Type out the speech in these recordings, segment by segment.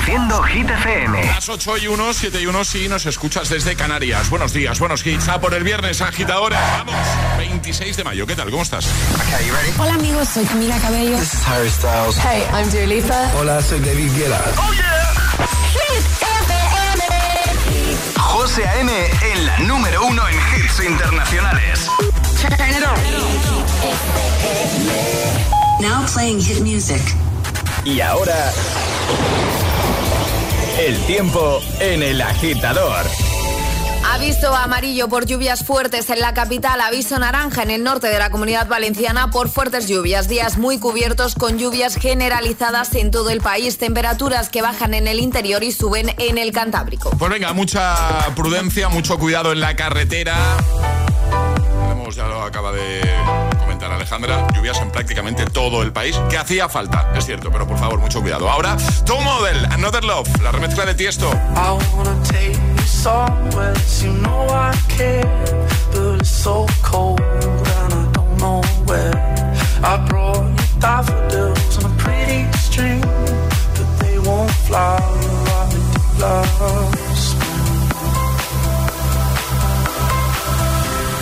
Conduciendo Hit FM. Las 8 y 1, 7 y 1, si nos escuchas desde Canarias. Buenos días, buenos hits. A por el viernes, agitadores. Vamos, 26 de mayo. ¿Qué tal? ¿Cómo estás? Hola amigos, soy Camila Cabello. This is Harry Styles. Hey, I'm Dua Lipa. Hola, soy David Guetta. ¡Oh, yeah! Hit FM. José A.M. en la número uno en hits internacionales. Turn it on. Now playing hit music. Y ahora... El tiempo en el agitador. Aviso amarillo por lluvias fuertes en la capital, aviso naranja en el norte de la comunidad valenciana por fuertes lluvias, días muy cubiertos con lluvias generalizadas en todo el país, temperaturas que bajan en el interior y suben en el Cantábrico. Pues venga, mucha prudencia, mucho cuidado en la carretera. Ya lo acaba de comentar Alejandra, lluvias en prácticamente todo el país, que hacía falta, es cierto, pero por favor, mucho cuidado. Ahora, Tom Model, Another Love, la remezcla de Tiesto. I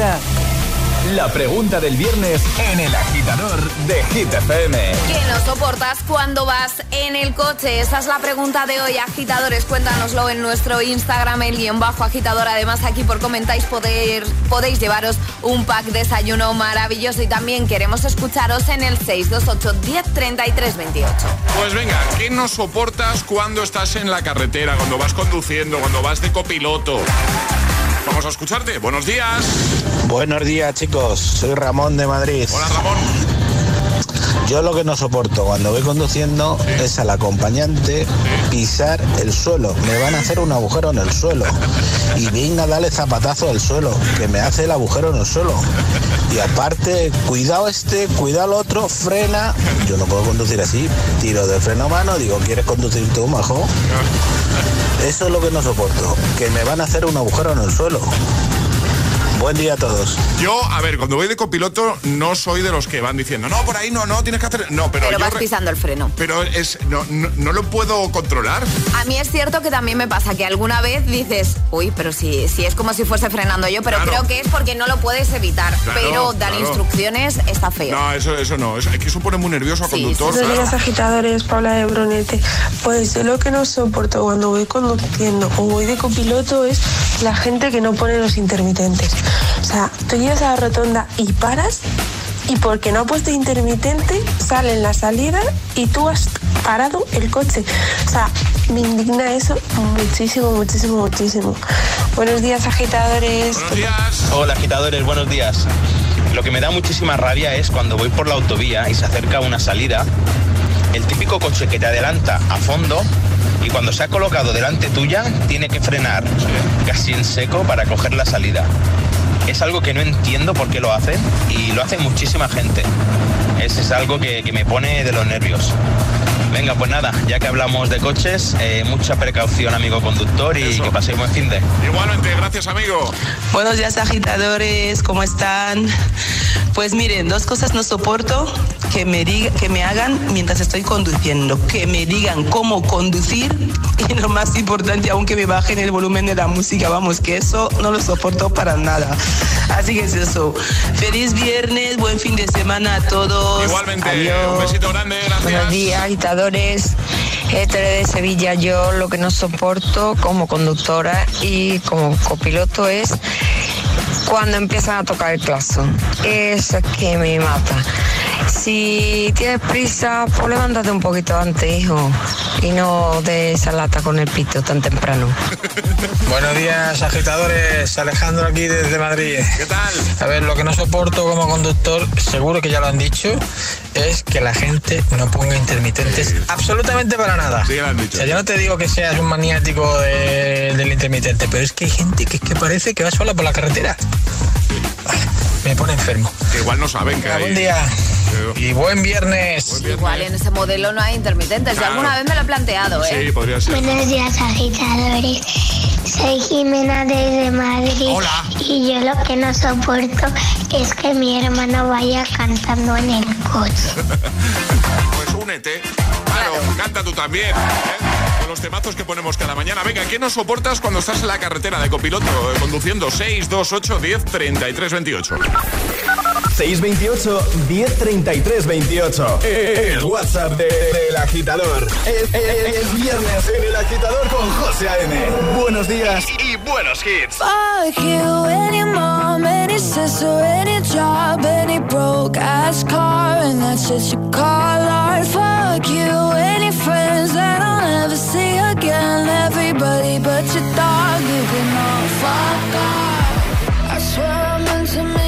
ahora, la pregunta del viernes en el agitador de Hit FM. ¿Qué no soportas cuando vas en el coche? Esa es la pregunta de hoy, agitadores. Cuéntanoslo en nuestro Instagram, el guion bajo agitador. Además, aquí por comentáis poder, podéis llevaros un pack desayuno maravilloso. Y también queremos escucharos en el 628 1033 28. Pues venga, ¿qué no soportas cuando estás en la carretera, cuando vas conduciendo, cuando vas de copiloto? Vamos a escucharte. Buenos días. Buenos días, chicos. Soy Ramón de Madrid. Hola, Ramón. Yo lo que no soporto cuando voy conduciendo es al acompañante pisar el suelo. Me van a hacer un agujero en el suelo. Y venga, dale zapatazo al suelo, que me hace el agujero en el suelo. Y aparte, cuidado este, cuidado el otro, frena. Yo no puedo conducir así. Tiro de freno a mano, digo, ¿quieres conducir tú, majo? Eso es lo que no soporto, que me van a hacer un agujero en el suelo. Buen día a todos. Yo, a ver, cuando voy de copiloto no soy de los que van diciendo, no, por ahí no, no, tienes que hacer... No, pero... Pero yo vas pisando el freno. Pero es, no, no, no lo puedo controlar. A mí es cierto que también me pasa que alguna vez dices, uy, pero si, si es como si fuese frenando yo, pero Claro. creo que es porque no lo puedes evitar. Claro, pero dar claro. instrucciones está feo. No, eso, eso no. Es, es que eso pone muy nervioso al Sí, conductor. sí, días, agitadores, Paula de Brunete. Pues yo lo que no soporto cuando voy conduciendo o voy de copiloto es la gente que no pone los intermitentes. O sea, tú llegas a la rotonda y paras y porque no ha puesto intermitente sale en la salida y tú has parado el coche. O sea, me indigna eso muchísimo, muchísimo, muchísimo. Buenos días, agitadores. Hola agitadores, buenos días. Lo que me da muchísima rabia es cuando voy por la autovía y se acerca una salida, el típico coche que te adelanta a fondo y cuando se ha colocado delante tuya tiene que frenar casi en seco para coger la salida. Es algo que no entiendo por qué lo hacen y lo hace muchísima gente. Es, es algo que me pone de los nervios. Venga, pues nada, ya que hablamos de coches, eh, mucha precaución amigo conductor y Eso. que paséis buen fin de. Igualmente, gracias, amigo. Buenos días agitadores, ¿cómo están? Pues miren, dos cosas no soporto que me, diga, que me hagan mientras estoy conduciendo, que me digan cómo conducir y lo más importante, aunque me bajen el volumen de la música, vamos, que eso no lo soporto para nada. Así que es eso. Feliz viernes, buen fin de semana a todos. Igualmente, Adiós. un besito grande, gracias. Buenos días, agitadores. Este de Sevilla, yo lo que no soporto como conductora y como copiloto es cuando empiezan a tocar el claxon. Eso es que me mata. Si tienes prisa, pues levántate un poquito antes, hijo, y no de esa lata con el pito tan temprano. Buenos días, agitadores. Alejandro aquí desde Madrid. ¿Qué tal? A ver, lo que no soporto como conductor, seguro que ya lo han dicho, es que la gente no ponga intermitentes absolutamente para nada. Sí, lo han dicho. O sea, yo no te digo que seas un maniático de- del intermitente, pero es que hay gente que, es que parece que va sola por la carretera. Ay, Me pone enfermo. Que igual no saben que hay... Buen día y buen viernes. Buen viernes. Igual en ese modelo no hay intermitentes. Yo Claro. alguna vez me lo he planteado, ¿eh? Sí, podría ser. Buenos días, agitadores. Soy Jimena desde Madrid. Hola. Y yo lo que no soporto es que mi hermano vaya cantando en el coche. Pues únete. Claro, canta tú también. ¿eh? Con los temazos que ponemos cada mañana. Venga, ¿qué nos soportas cuando estás en la carretera de copiloto eh, conduciendo 6, 2, 8, 10, 33, 28? 628 1033 28. El WhatsApp de- del agitador. Es, es- es viernes en el agitador con José A.M. Buenos días y, y buenos hits. Fuck you, any mom, any sister, any job, any broke ass car, and that's just you call art. Fuck you, any friends that I'll never see again. Everybody but your dog, you can all fuck off. I swear I meant to mean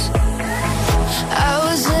I was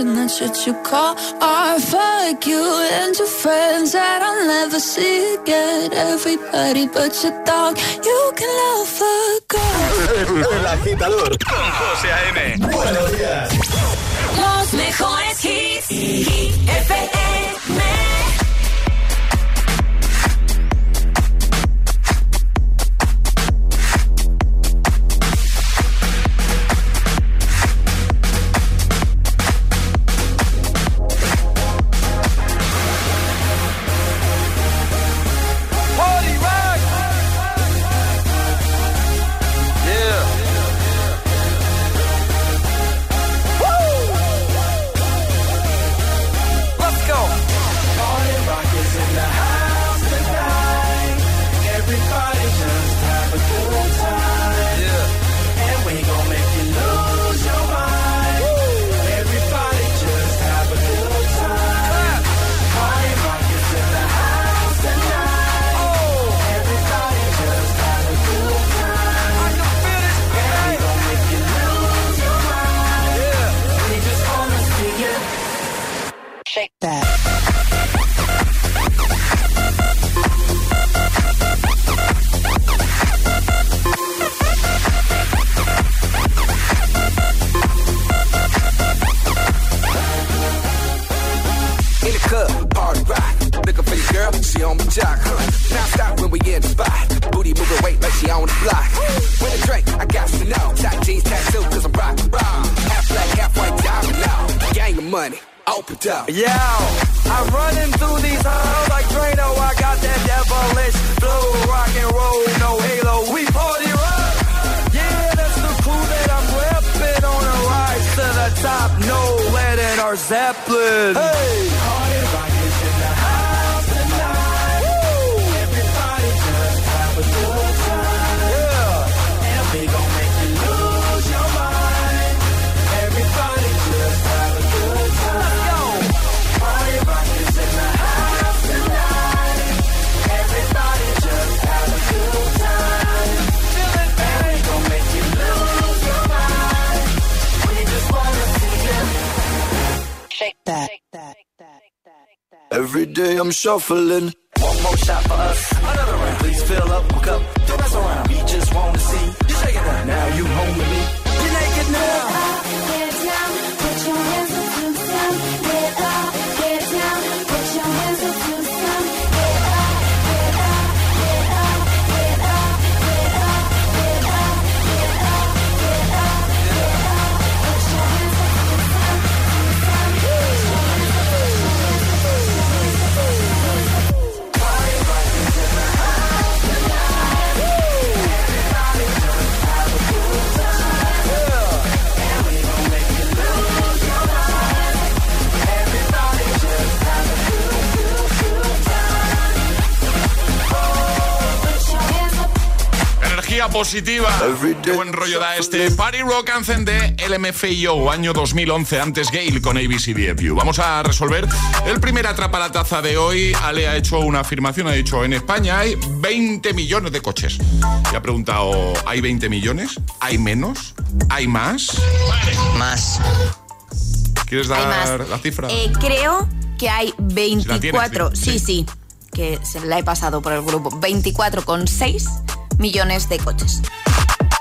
and that's what you call art. Fuck you and your friends that I'll never see again. Everybody but your dog, you can love a girl. El agitador con José A.M. Buenos días. Los mejores hits. Hit FM. Every day I'm shuffling. One more shot for us. Another round. Please fill up my cup. Don't mess around. Energía positiva. Qué buen rollo da este Party Rock Anthem de LMFAO, año 2011, antes Gale con ABCDFU. Vamos a resolver el primer atrapa la taza de hoy. Ale ha hecho una afirmación, ha dicho, en España hay 20 millones de coches. Y ha preguntado, ¿hay 20 millones? ¿Hay menos? ¿Hay más? Más. ¿Quieres dar más. la cifra? Eh, creo que hay la tienes, 24, sí. sí, sí, que se la he pasado por el grupo, 24,6 millones de coches.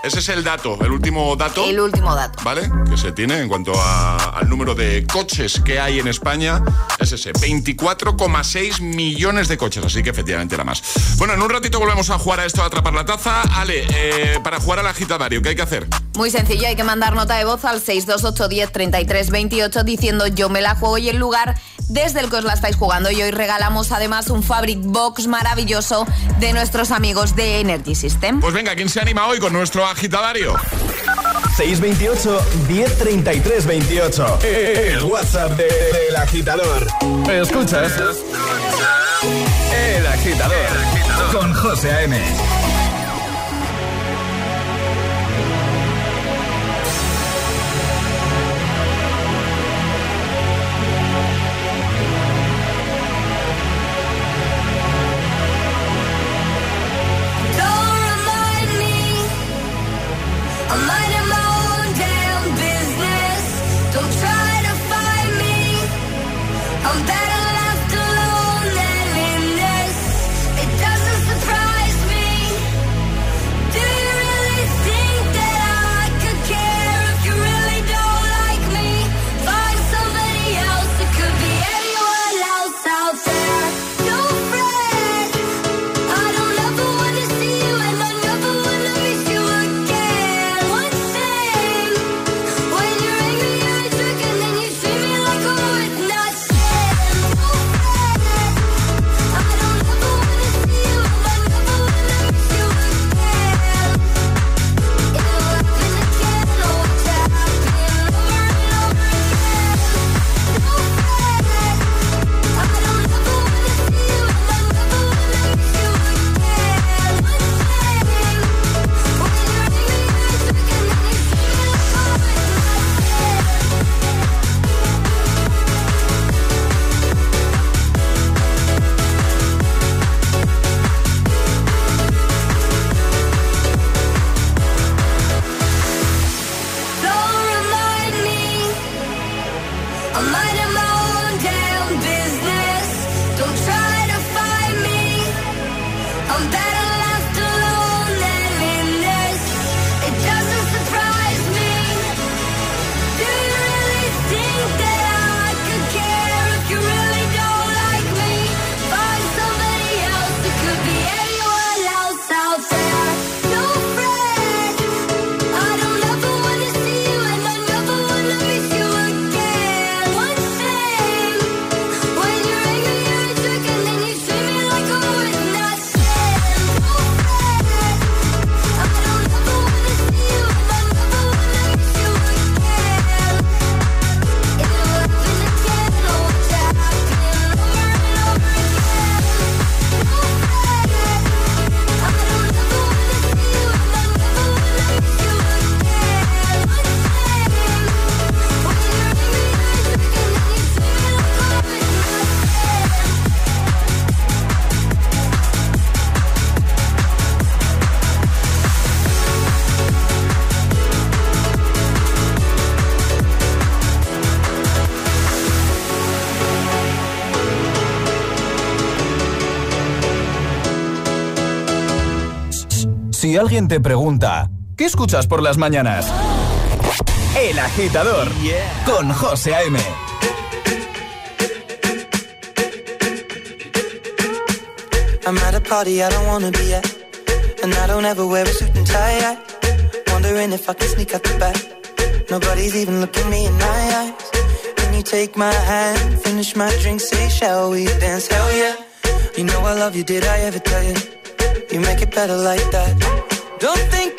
Ese es el dato, el último dato. El último dato. ¿Vale? Que se tiene en cuanto a- al número de coches que hay en España. Es ese, 24,6 millones de coches. Así que efectivamente era más. Bueno, en un ratito volvemos a jugar a esto, a atrapar la taza. Ale, eh, para jugar al agitadario, ¿qué hay que hacer? Muy sencillo, hay que mandar nota de voz al 628 10 33 28 diciendo yo me la juego y el lugar desde el que os la estáis jugando. Y hoy regalamos además un Fabric Box maravilloso de nuestros amigos de Energy System. Pues venga, ¿quién se anima hoy con nuestro agitadario? 628 1033 28. El WhatsApp de- del agitador. Escuchas. El agitador. Con José A.M. alguien te pregunta, ¿qué escuchas por las mañanas? El agitador con José A.M. I'm at a party I don't wanna be at. And I don't ever wear a suit and tie. Wondering if I can sneak out the back. Nobody's even looking me in my eyes. Can you take my hand, finish my drink, say, shall we dance? Hell yeah. You know I love you, did I ever tell you? You make it better like that. Don't think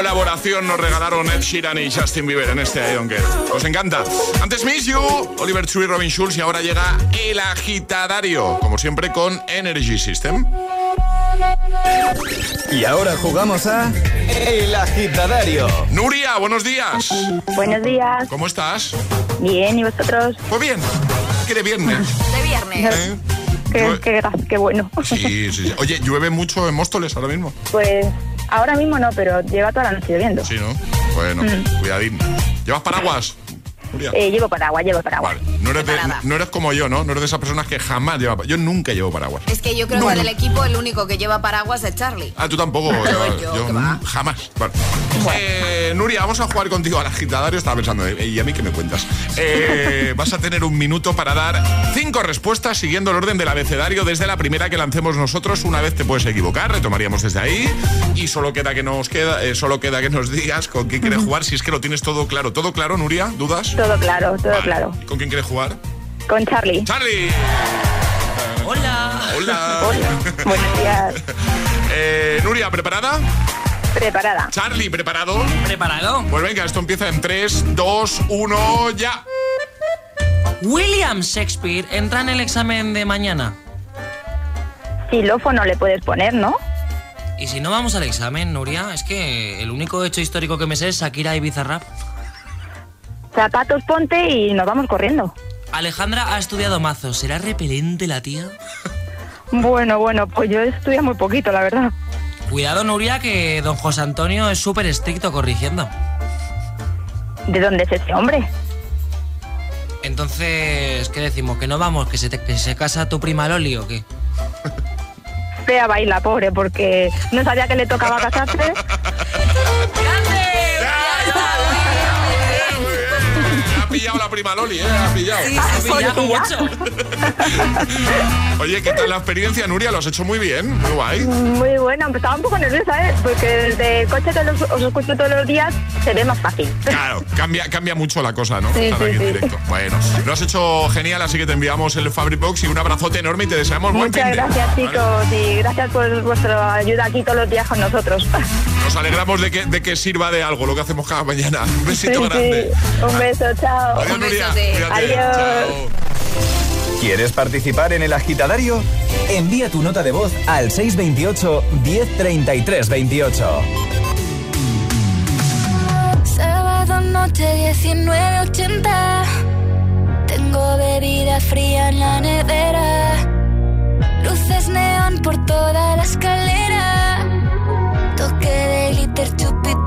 colaboración nos regalaron Ed Sheeran y Justin Bieber en este I Don't Care. Os encanta. Antes Miss You, Oliver Tree, Robin Schulz y ahora llega El Agitadario, como siempre con Energy System. Y ahora jugamos a El agitadario. Nuria, buenos días. Buenos días. ¿Cómo estás? Bien, ¿y vosotros? Pues bien. Que de viernes. De viernes. ¿eh? Qué, qué, qué bueno. Sí, sí, sí. Oye, llueve mucho en Móstoles ahora mismo. Pues ahora mismo no, pero lleva toda la noche lloviendo. Sí, ¿no? Bueno, cuidadín. ¿Llevas paraguas? Nuria? Eh, llevo paraguas, llevo paraguas. No eres, de- no eres como yo, ¿no? No eres de esas personas que jamás lleva pa- Yo nunca llevo paraguas. Es que yo creo que del equipo el único que lleva paraguas es Charlie. Ah, tú tampoco. yo yo jamás. Vale. Eh, Nuria, vamos a jugar contigo al agitadario. Estaba pensando, eh, ¿y a mí qué me cuentas? Eh, vas a tener un minuto para dar cinco respuestas siguiendo el orden del abecedario desde la primera que lancemos nosotros. Una vez te puedes equivocar, retomaríamos desde ahí. Y solo queda que nos queda, eh, solo queda que nos digas con quién quieres jugar. Si es que lo tienes todo claro. ¿Todo claro, Nuria? ¿Dudas? Todo claro, todo Vale. claro. ¿Con quién quieres jugar? Con Charlie. ¡Charlie! Hola. Hola. Buenos días. Eh, Nuria, ¿preparada? Preparada. Charlie, ¿preparado? ¿Preparado? Pues venga, esto empieza en 3, 2, 1, ya. William Shakespeare entra en el examen de mañana. Xilófono le puedes poner, ¿no? Y si no vamos al examen, Nuria, es que el único hecho histórico que me sé es Shakira y Bizarrap. Zapatos ponte y nos vamos corriendo. Alejandra ha estudiado mazo. ¿Será repelente la tía? Bueno, bueno, pues yo estudio muy poquito, la verdad. Cuidado, Nuria, que don José Antonio es súper estricto corrigiendo. ¿De dónde es ese hombre? Entonces, ¿qué decimos? ¿Que no vamos? ¿Que se, te- que se casa tu prima Loli o qué? Fea baila, pobre, porque no sabía que le tocaba casarse. pillado la prima Loli, ¿eh? Ha pillado. Sí, mucho. Oye, ¿qué tal la experiencia, Nuria? Lo has hecho muy bien, muy guay. Muy bueno, estaba un poco nerviosa, ¿eh? Porque desde el coche que los- os escucho todos los días se ve más fácil. Claro, cambia, cambia mucho la cosa, ¿no? Sí, Estar sí, aquí en sí. directo. Bueno, lo has hecho genial, así que te enviamos el Fabric Box y un abrazote enorme y te deseamos buen Muchas fin de- gracias, ¿vale? chicos, y gracias por vuestra ayuda aquí todos los días con nosotros. Nos alegramos de que, de que sirva de algo lo que hacemos cada mañana. Un besito Sí, grande. sí. Un beso, chao. Adiós, Nuria. besote. Cuídate. Adiós. Chao. ¿Quieres participar en el agitadario? Envía tu nota de voz al 628 1033 28. Sábado noche 19.80 Tengo bebida fría en la nevera Luces neón por toda la escalera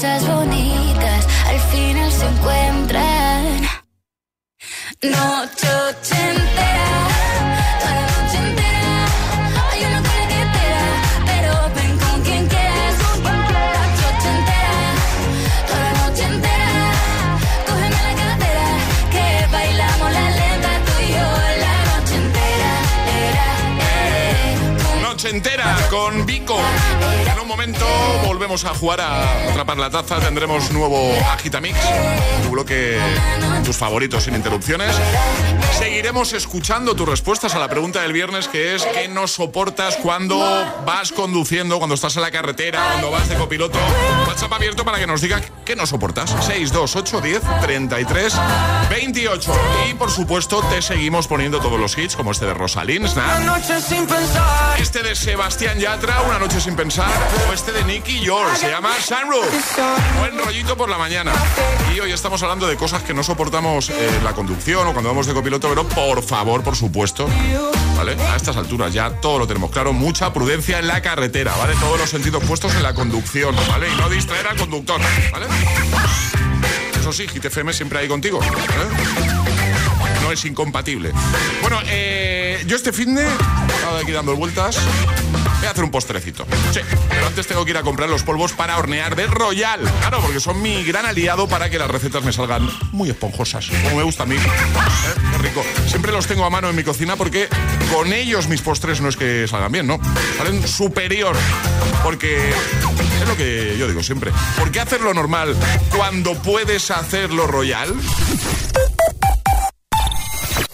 Cosas bonitas al final se encuentran. Noche volvemos a jugar a atrapar la taza. Tendremos nuevo Agitamix, tu bloque, tus favoritos sin interrupciones. Seguiremos escuchando tus respuestas a la pregunta del viernes que es ¿qué no soportas cuando vas conduciendo, cuando estás en la carretera, cuando vas de copiloto? WhatsApp abierto para que nos diga qué no soportas. 628 10 33 28. Y por supuesto te seguimos poniendo todos los hits como este de Rosalind, Snap. noche sin pensar. Este de Sebastián Yatra, Una noche sin pensar, o este de Nicky Se llama Sunroof. Buen rollito por la mañana. Y hoy estamos hablando de cosas que no soportamos en la conducción o cuando vamos de copiloto, pero por favor, por supuesto, ¿vale? A estas alturas ya todo lo tenemos claro, mucha prudencia en la carretera, ¿vale? Todos los sentidos puestos en la conducción, ¿vale? Y no distraer al conductor, ¿vale? Eso sí, GTFM siempre ahí contigo, ¿vale? no es incompatible. Bueno, eh, yo este fin de estaba aquí dando vueltas Voy a hacer un postrecito. Sí, pero antes tengo que ir a comprar los polvos para hornear de Royal. Claro, porque son mi gran aliado para que las recetas me salgan muy esponjosas, como me gusta a mí. ¿Eh? Qué rico. Siempre los tengo a mano en mi cocina porque con ellos mis postres no es que salgan bien, ¿no? Salen superior. Porque es lo que yo digo siempre. ¿Por qué hacerlo normal cuando puedes hacerlo royal?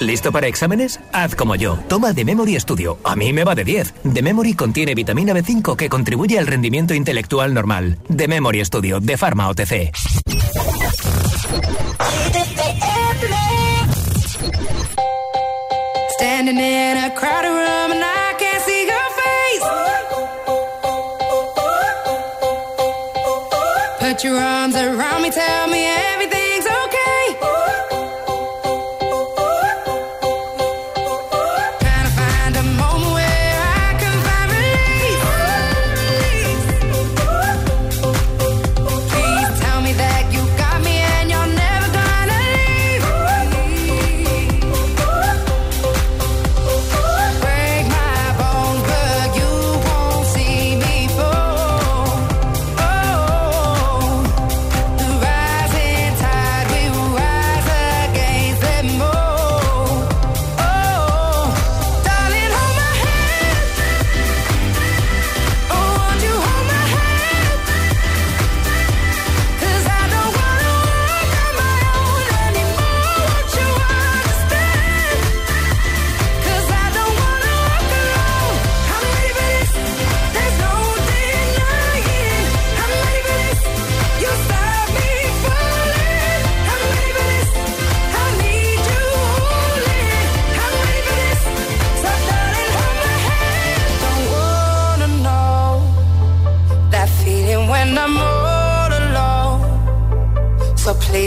¿Listo para exámenes? Haz como yo. Toma The Memory Studio. A mí me va de 10. The Memory contiene vitamina B5 que contribuye al rendimiento intelectual normal. The Memory Studio de Pharma OTC. Standing in a crowded room and I can't see face. Put your arms around me, tell me everything's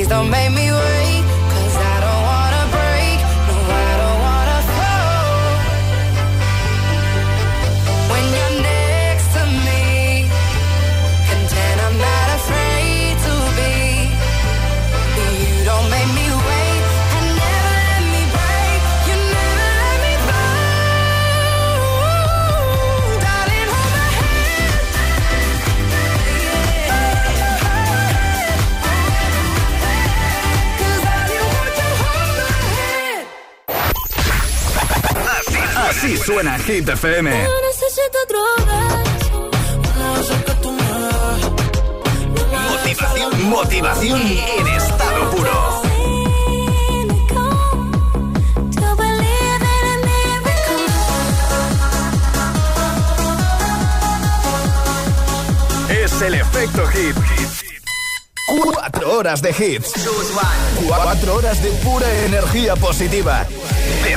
don't make suena Hit FM. Yo necesito das. Motivación, motivación en estado puro. Es el efecto hit. Cuatro horas de hits. Cuatro horas de pura energía positiva.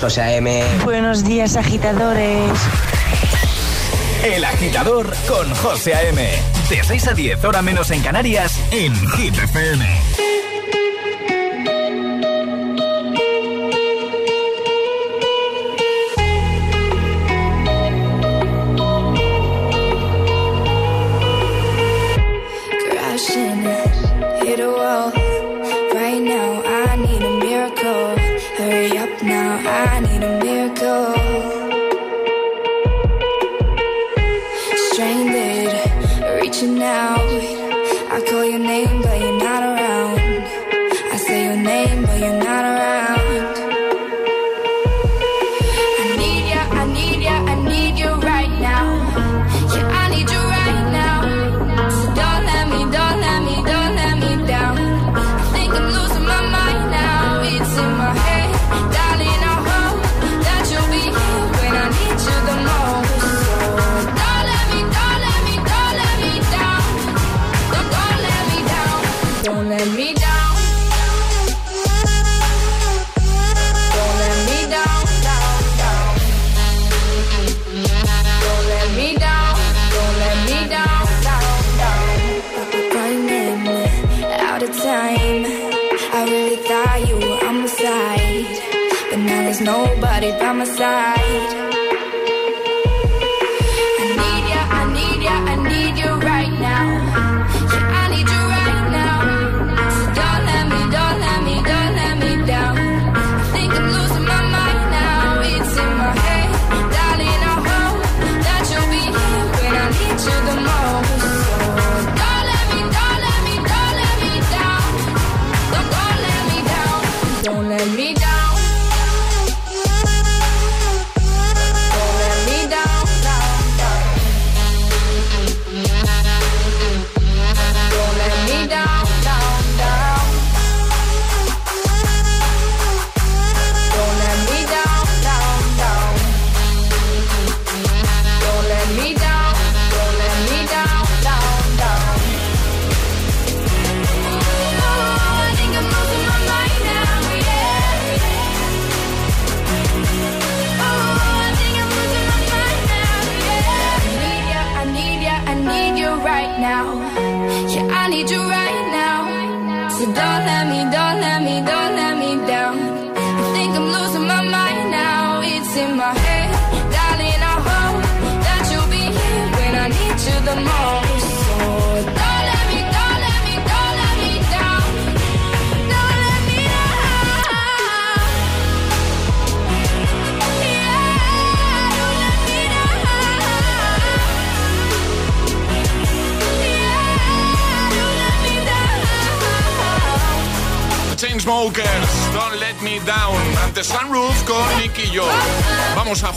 José A.M. Buenos días, agitadores. El agitador con José A.M. De 6 a 10, hora menos en Canarias, en GTFM.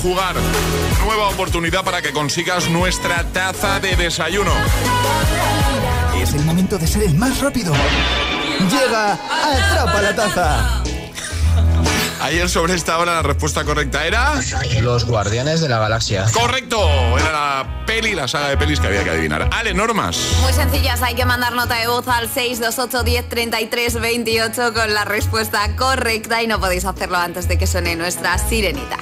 jugar. Nueva oportunidad para que consigas nuestra taza de desayuno. Es el momento de ser el más rápido. Llega, atrapa la taza. Ayer sobre esta hora la respuesta correcta era... Los Guardianes de la Galaxia. Correcto, era la peli, la saga de pelis que había que adivinar. Ale, normas. Muy sencillas, hay que mandar nota de voz al 628 con la respuesta correcta y no podéis hacerlo antes de que suene nuestra sirenita.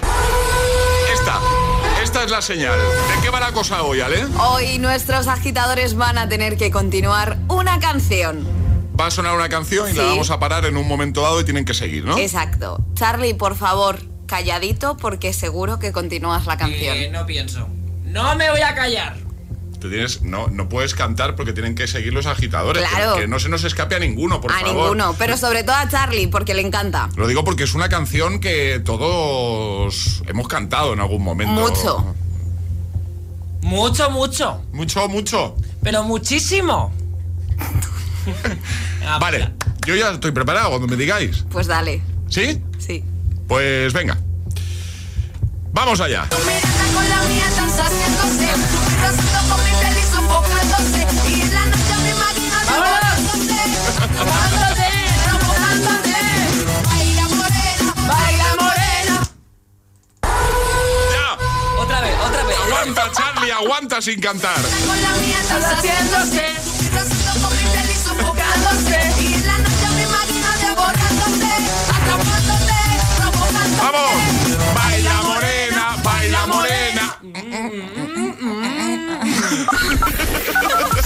Es la señal. ¿De qué va la cosa hoy, Ale? Hoy nuestros agitadores van a tener que continuar una canción. Va a sonar una canción y la vamos a parar en un momento dado y tienen que seguir, ¿no? Exacto. Charlie, por favor, calladito porque seguro que continúas la canción. Eh, no pienso. No me voy a callar. Tú tienes, no, no puedes cantar porque tienen que seguir los agitadores. Claro. Que, que no se nos escape a ninguno, por a favor. ninguno, pero sobre todo a Charlie, porque le encanta. Lo digo porque es una canción que todos hemos cantado en algún momento. Mucho. Mucho, mucho. Mucho, mucho. Pero muchísimo. Vale, yo ya estoy preparado cuando me digáis. Pues dale. ¿Sí? Sí. Pues venga. Vamos allá. con la mía sofocándose. Y en la noche me imagino devorándose. Robándote, provocándote. Baila morena, baila morena. Otra vez, otra vez. Aguanta, Charlie, aguanta sin cantar. Con la mía. Tu rostro con mi feliz sofocándose. Y en la noche me imagino devorándote. Atrapándote, provocándote. ¡Vamos! Baila morena, baila morena.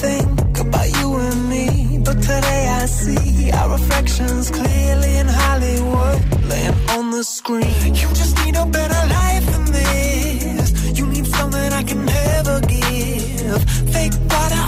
Think about you and me. But today I see our reflections clearly in Hollywood, laying on the screen. You just need a better life than this. You need something I can never give. Fake water all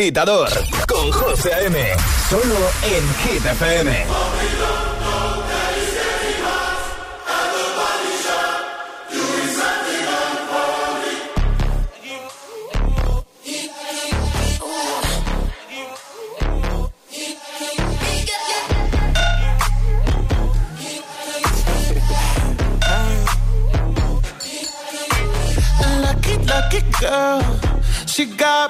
agitador con José A.M. Solo en Hit FM. Lucky, lucky girl. She got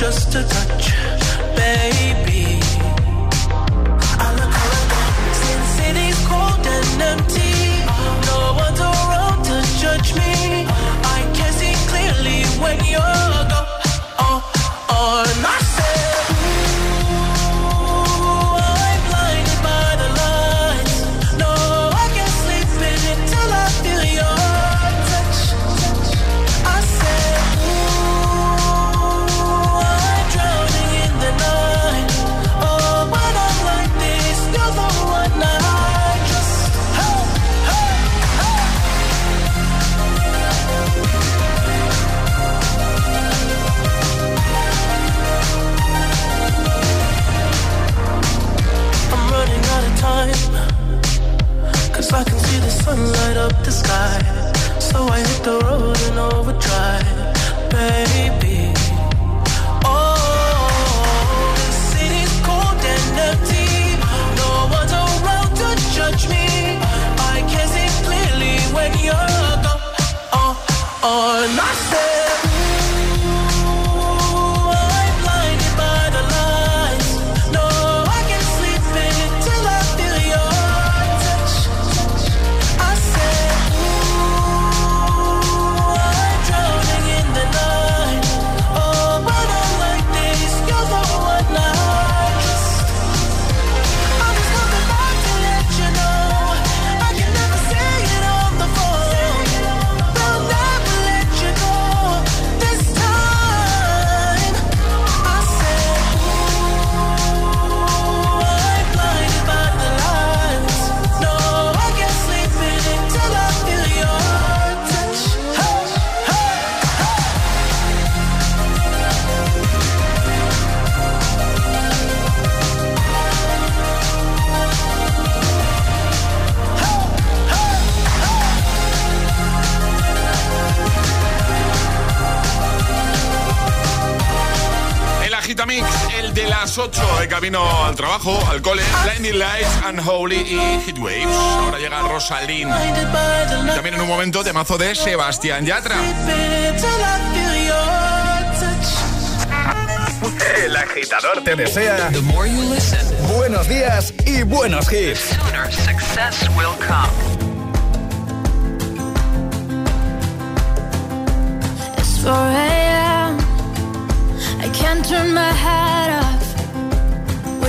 just a the road in overdrive al cole, Blinding Lights, Unholy y Heatwaves. Ahora llega Rosalind. Y también en un momento temazo de Sebastián Yatra. El agitador te desea buenos días y buenos hits. success will come. It's 4 a.m. I can't turn my head off.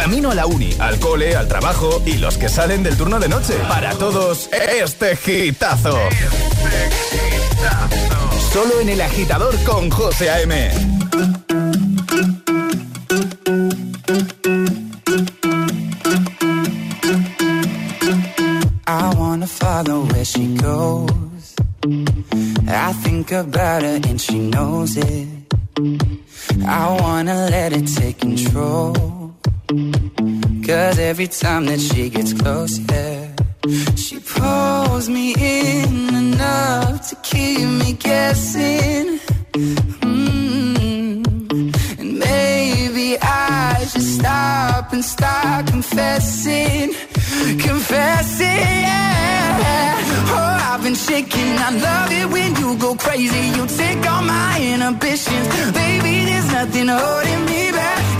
Camino a la uni, al cole, al trabajo y los que salen del turno de noche. Para todos, este gitazo. Solo en el agitador con José A.M. I wanna follow where she goes. I think about her and she knows it. I wanna let it take control. Cause every time that she gets close, yeah, she pulls me in enough to keep me guessing. Mm. And maybe I should stop and start confessing, confessing, yeah. Oh, I've been shaking. I love it when you go crazy. You take all my inhibitions, baby. There's nothing holding me back.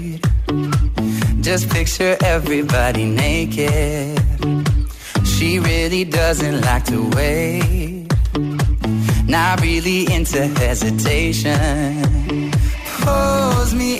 Just picture everybody naked. She really doesn't like to wait. Not really into hesitation. Pulls me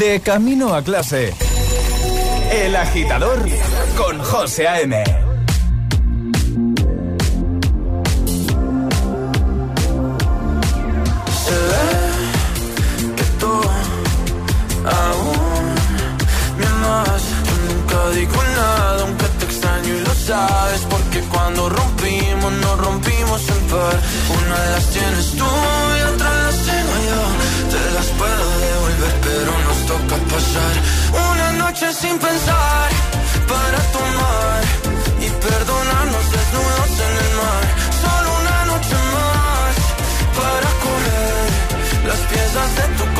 De camino a clase. El agitador con José A.M. Ve que tú aún me amas. Nunca digo nada, aunque te extraño y lo sabes. Porque cuando rompimos, nos rompimos en par. Una de las tienes tú y otra las tengo yo. Te las puedo devolver, pero nos pasar una noche sin pensar para tomar y perdonarnos desnudos en el mar. Solo una noche más para correr las piezas de tu corazón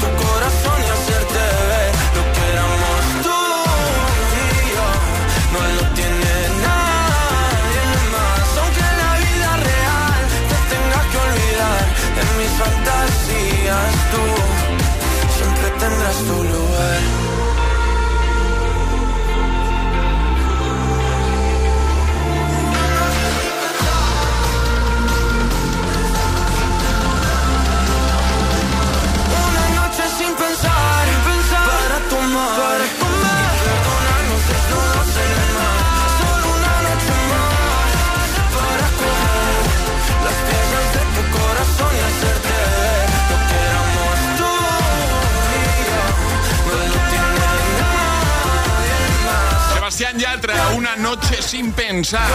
Sebastián Yatra, una noche sin pensar.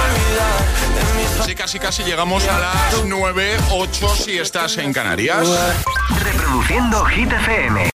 Sí, casi casi llegamos a las 9, 8 si estás en Canarias. Reproduciendo Hit FM.